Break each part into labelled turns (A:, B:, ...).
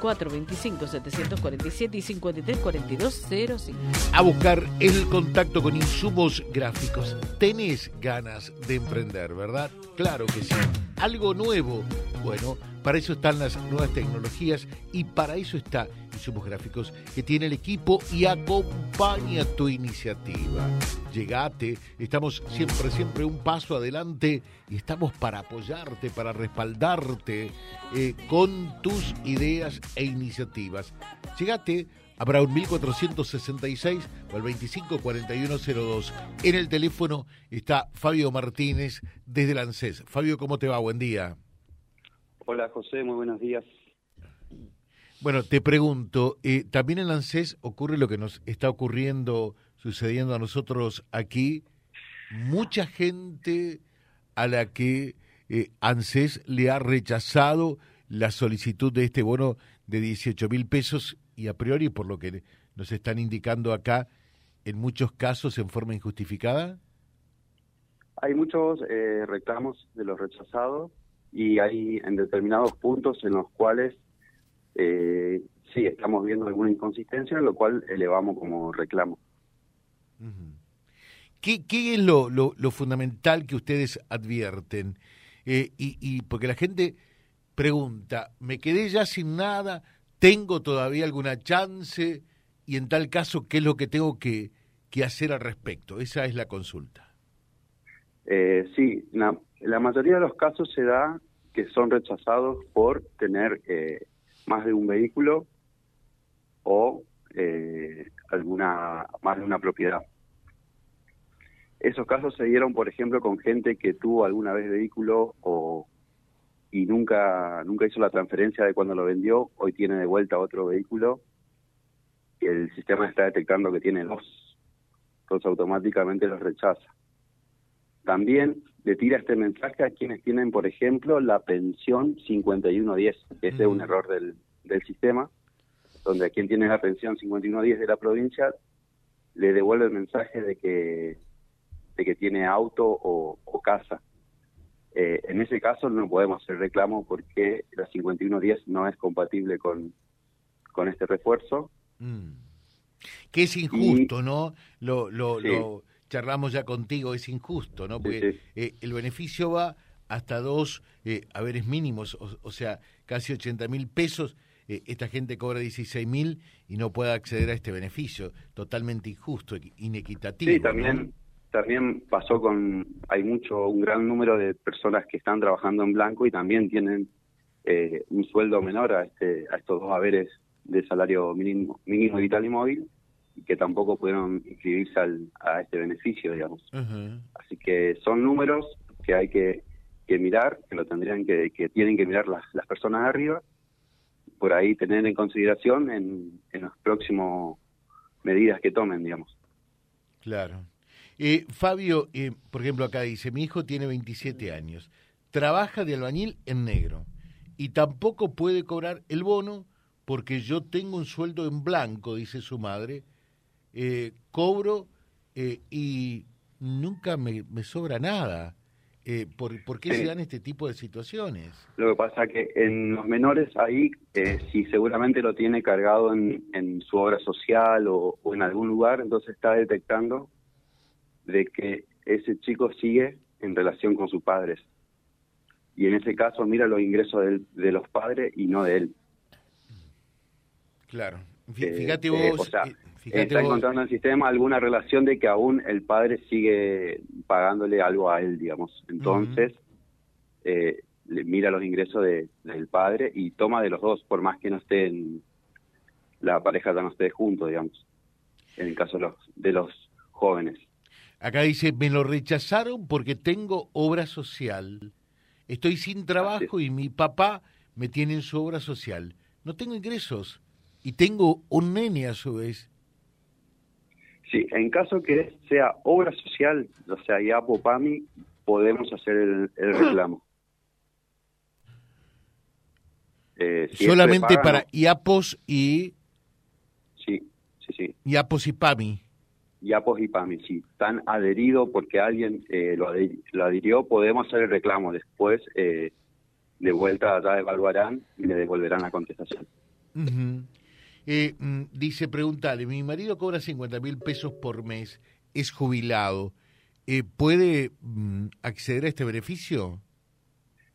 A: 425-747 y 534205.
B: A buscar el contacto con insumos gráficos. Tenés ganas de emprender, ¿verdad? Claro que sí. Algo nuevo. Bueno, para eso están las nuevas tecnologías y para eso está Gráficos, que tiene el equipo y acompaña tu iniciativa. Llegate, estamos siempre, siempre un paso adelante y estamos para apoyarte, para respaldarte eh, con tus ideas e iniciativas. Llegate a Brown 1466 o al 254102. En el teléfono está Fabio Martínez desde el ANSES. Fabio, ¿cómo te va? Buen día.
C: Hola José, muy buenos días.
B: Bueno, te pregunto, eh, ¿también en ANSES ocurre lo que nos está ocurriendo, sucediendo a nosotros aquí? Mucha gente a la que eh, ANSES le ha rechazado la solicitud de este bono de 18 mil pesos y a priori, por lo que nos están indicando acá, en muchos casos en forma injustificada?
C: Hay muchos eh, reclamos de los rechazados y hay en determinados puntos en los cuales eh, sí, estamos viendo alguna inconsistencia, lo cual elevamos como reclamo.
B: ¿Qué, ¿Qué, es lo, lo, fundamental que ustedes advierten? Eh, y, y, porque la gente pregunta, ¿me quedé ya sin nada? ¿Tengo todavía alguna chance? Y en tal caso, ¿qué es lo que tengo que, que hacer al respecto? Esa es la consulta.
C: Eh, sí, la, la, mayoría de los casos se da que son rechazados por tener eh, más de un vehículo o eh, alguna más de una propiedad. Esos casos se dieron, por ejemplo, con gente que tuvo alguna vez vehículo o y nunca nunca hizo la transferencia de cuando lo vendió, hoy tiene de vuelta otro vehículo y el sistema está detectando que tiene dos, entonces automáticamente los rechaza. También le tira este mensaje a quienes tienen, por ejemplo, la pensión 5110, que ese es un error del, del sistema, donde a quien tiene la pensión 5110 de la provincia le devuelve el mensaje de que, de que tiene auto o, casa. Eh, en ese caso no podemos hacer reclamo porque la 5110 no es compatible con, con este refuerzo.
B: Mm. Que es injusto, ¿no? Lo, lo, lo charlamos ya contigo, es injusto, ¿no? Porque eh, el beneficio va hasta dos eh, haberes mínimos, o, sea, casi 80 mil pesos. Eh, esta gente cobra 16 mil y no puede acceder a este beneficio. Totalmente injusto, inequitativo.
C: Sí, también, también pasó con. Hay mucho, un gran número de personas que están trabajando en blanco y también tienen un sueldo menor a, este, a estos dos haberes de salario mínimo, mínimo vital y móvil que tampoco pudieron inscribirse a este beneficio, digamos. Así que son números que hay que, que mirar, que lo tendrían que, que tienen que mirar las, las personas arriba, por ahí tener en consideración en, en las próximas medidas que tomen, digamos.
B: Claro. Eh, Fabio, eh, por ejemplo, acá dice, mi hijo tiene 27 años, trabaja de albañil en negro y tampoco puede cobrar el bono porque yo tengo un sueldo en blanco, dice su madre, eh, cobro eh, y nunca me, sobra nada. Eh, ¿por, ¿por, qué se dan este tipo de situaciones?
C: Lo que pasa es que en los menores ahí, si seguramente lo tiene cargado en, su obra social o, en algún lugar, entonces está detectando de que ese chico sigue en relación con sus padres. Y en ese caso mira los ingresos de, los padres y no de él.
B: Claro. Fíjate vos,
C: está encontrando en el sistema alguna relación de que aún el padre sigue pagándole algo a él, digamos. Entonces, eh, le mira los ingresos de, del padre y toma de los dos, por más que no estén, la pareja ya no esté juntos, digamos, en el caso de los, de los jóvenes.
B: Acá dice, me lo rechazaron porque tengo obra social. Estoy sin trabajo y mi papá me tiene en su obra social. No tengo ingresos y tengo un nene a su vez.
C: Sí, en caso que sea obra social, o sea, IAPO, PAMI, podemos hacer el, reclamo.
B: Eh, Solamente para IAPOS y...
C: Sí, sí, sí.
B: IAPOS y PAMI.
C: IAPOS y PAMI, sí. Están adheridos porque alguien eh, lo, adhirió, podemos hacer el reclamo. Después, eh, de vuelta ya evaluarán y le devolverán la contestación.
B: Eh, mm, dice, pregúntale, mi marido cobra 50 mil pesos por mes, es jubilado, eh, ¿puede mm, acceder a este beneficio?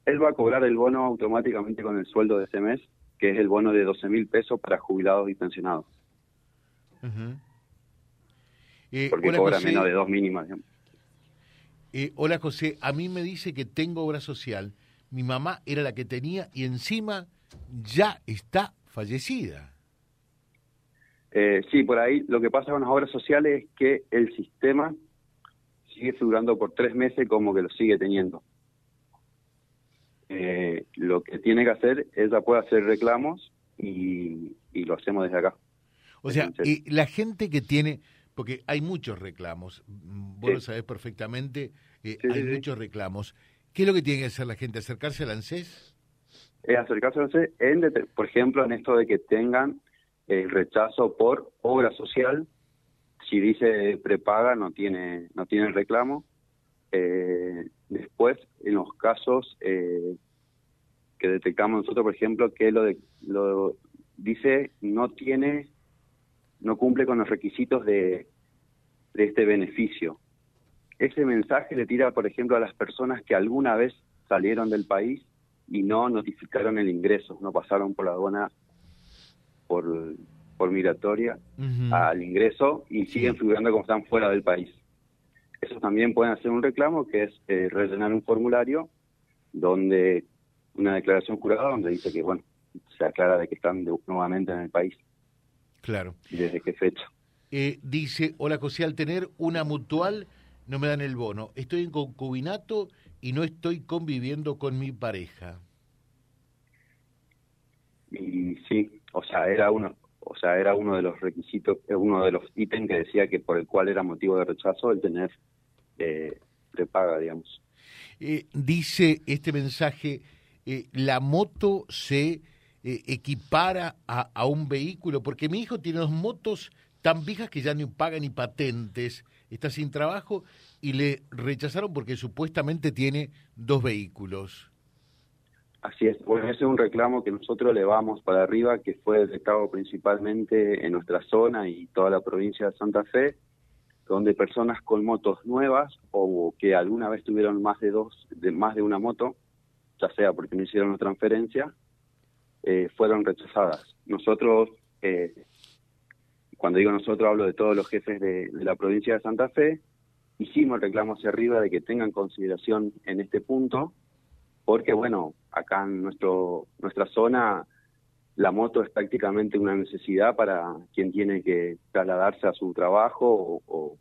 C: Él va a cobrar el bono automáticamente con el sueldo de ese mes, que es el bono de 12 mil pesos para jubilados y pensionados. eh, Porque cobra menos de dos mínimas.
B: Eh, hola José, a mí me dice que tengo obra social. Mi mamá era la que tenía y encima ya está fallecida.
C: Eh, sí, por ahí lo que pasa con las obras sociales es que el sistema sigue figurando por tres meses como que lo sigue teniendo. Eh, lo que tiene que hacer, ella puede hacer reclamos y, lo hacemos desde acá.
B: O sea, y la gente que tiene, porque hay muchos reclamos, vos lo sabés perfectamente, eh, hay muchos reclamos. ¿Qué es lo que tiene que hacer la gente? ¿Acercarse al ANSES?
C: Es acercarse al ANSES, en, por ejemplo, en esto de que tengan el rechazo por obra social. Si dice prepaga, no tiene, no tiene reclamo. Eh, después, en los casos eh, que detectamos nosotros, por ejemplo, que lo, de, lo dice no tiene, no cumple con los requisitos de, de este beneficio. Ese mensaje le tira, por ejemplo, a las personas que alguna vez salieron del país y no notificaron el ingreso, no pasaron por la aduana por, por migratoria al ingreso y siguen figurando como están fuera del país. Esos también pueden hacer un reclamo que es eh, rellenar un formulario donde una declaración jurada donde dice que, bueno, se aclara de que están nuevamente en el país.
B: Claro.
C: ¿Y desde qué fecha?
B: Eh, dice, hola José, al tener una mutual no me dan el bono. Estoy en concubinato y no estoy conviviendo con mi pareja.
C: Y sí, o sea, era uno, o sea, era uno de los requisitos, uno de los ítems que decía que por el cual era motivo de rechazo el tener eh, prepaga, digamos.
B: Eh, dice este mensaje, eh, la moto se eh, equipara a, a, un vehículo, porque mi hijo tiene dos motos tan viejas que ya ni pagan ni patentes, está sin trabajo y le rechazaron porque supuestamente tiene dos vehículos.
C: Así es, bueno, ese es un reclamo que nosotros elevamos para arriba, que fue detectado principalmente en nuestra zona y toda la provincia de Santa Fe, donde personas con motos nuevas o que alguna vez tuvieron más de dos, de más de una moto, ya sea porque no hicieron una transferencia, eh, fueron rechazadas. Nosotros, eh, cuando digo nosotros hablo de todos los jefes de, de la provincia de Santa Fe, hicimos el reclamo hacia arriba de que tengan consideración en este punto porque bueno, acá en nuestro, nuestra zona la moto es prácticamente una necesidad para quien tiene que trasladarse a su trabajo o,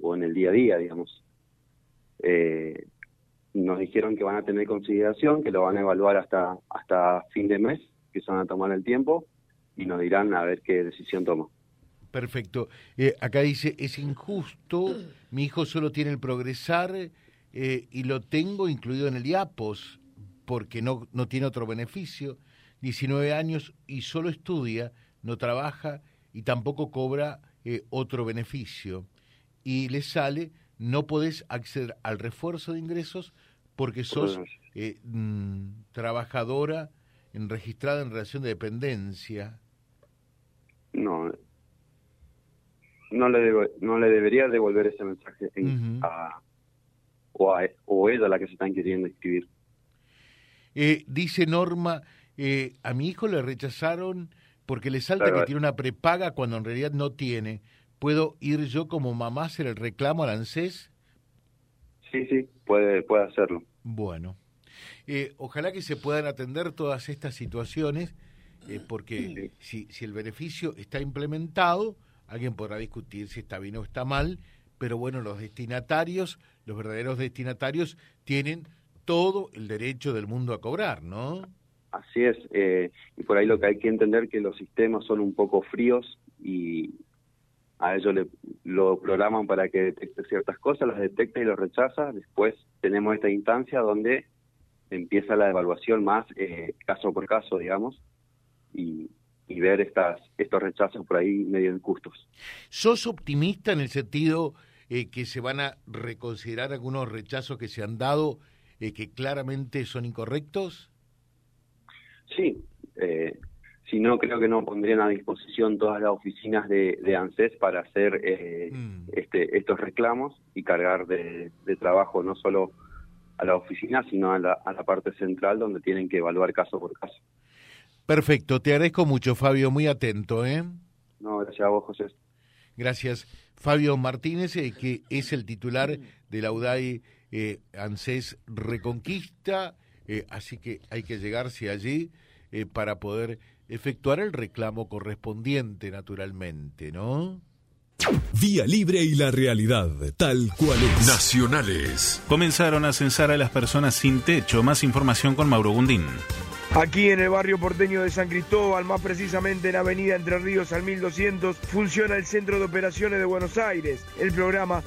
C: o, en el día a día, digamos. Eh, nos dijeron que van a tener consideración, que lo van a evaluar hasta, hasta fin de mes, que se van a tomar el tiempo y nos dirán a ver qué decisión toma.
B: Perfecto. Eh, acá dice, es injusto, mi hijo solo tiene el progresar eh, y lo tengo incluido en el IAPOS porque no, no tiene otro beneficio, 19 años y solo estudia, no trabaja y tampoco cobra eh, otro beneficio. Y le sale, no podés acceder al refuerzo de ingresos porque sos eh, mm, trabajadora en, registrada en relación de dependencia.
C: No, no le, no le debería devolver ese mensaje a, o, a, o ella la que se están queriendo inscribir.
B: Eh, dice Norma, eh, a mi hijo le rechazaron porque le salta que tiene una prepaga cuando en realidad no tiene. ¿Puedo ir yo como mamá a hacer el reclamo al ANSES?
C: Sí, sí, puede, puede hacerlo.
B: Bueno, eh, ojalá que se puedan atender todas estas situaciones, porque si, si el beneficio está implementado, alguien podrá discutir si está bien o está mal, pero bueno, los destinatarios, los verdaderos destinatarios, tienen todo el derecho del mundo a cobrar, ¿no?
C: Así es, eh, y por ahí lo que hay que entender que los sistemas son un poco fríos y a ellos le, lo programan para que detecte ciertas cosas, las detecta y los rechaza. Después tenemos esta instancia donde empieza la evaluación más eh, caso por caso, digamos, y, y ver estas estos rechazos por ahí medio injustos.
B: ¿Sos optimista en el sentido eh, que se van a reconsiderar algunos rechazos que se han dado eh, que claramente son incorrectos?
C: Sí, eh, si no, creo que no pondrían a disposición todas las oficinas de, de ANSES para hacer eh,
B: Mm.
C: este, estos reclamos y cargar de, de trabajo no solo a la oficina, sino a la, a la parte central donde tienen que evaluar caso por caso.
B: Perfecto, te agradezco mucho, Fabio, muy atento, ¿eh?
C: No, gracias a vos, José.
B: Gracias. Fabio Martínez, eh, que es el titular de la UDAI eh, ANSES Reconquista, eh, así que hay que llegarse allí eh, para poder efectuar el reclamo correspondiente, naturalmente, ¿no?
D: Vía Libre y la realidad, tal cual es.
E: Nacionales.
F: Comenzaron a censar a las personas sin techo. Más información con Mauro Gundín.
G: Aquí en el barrio porteño de San Cristóbal, más precisamente en Avenida Entre Ríos al 1200, funciona el Centro de Operaciones de Buenos Aires. El programa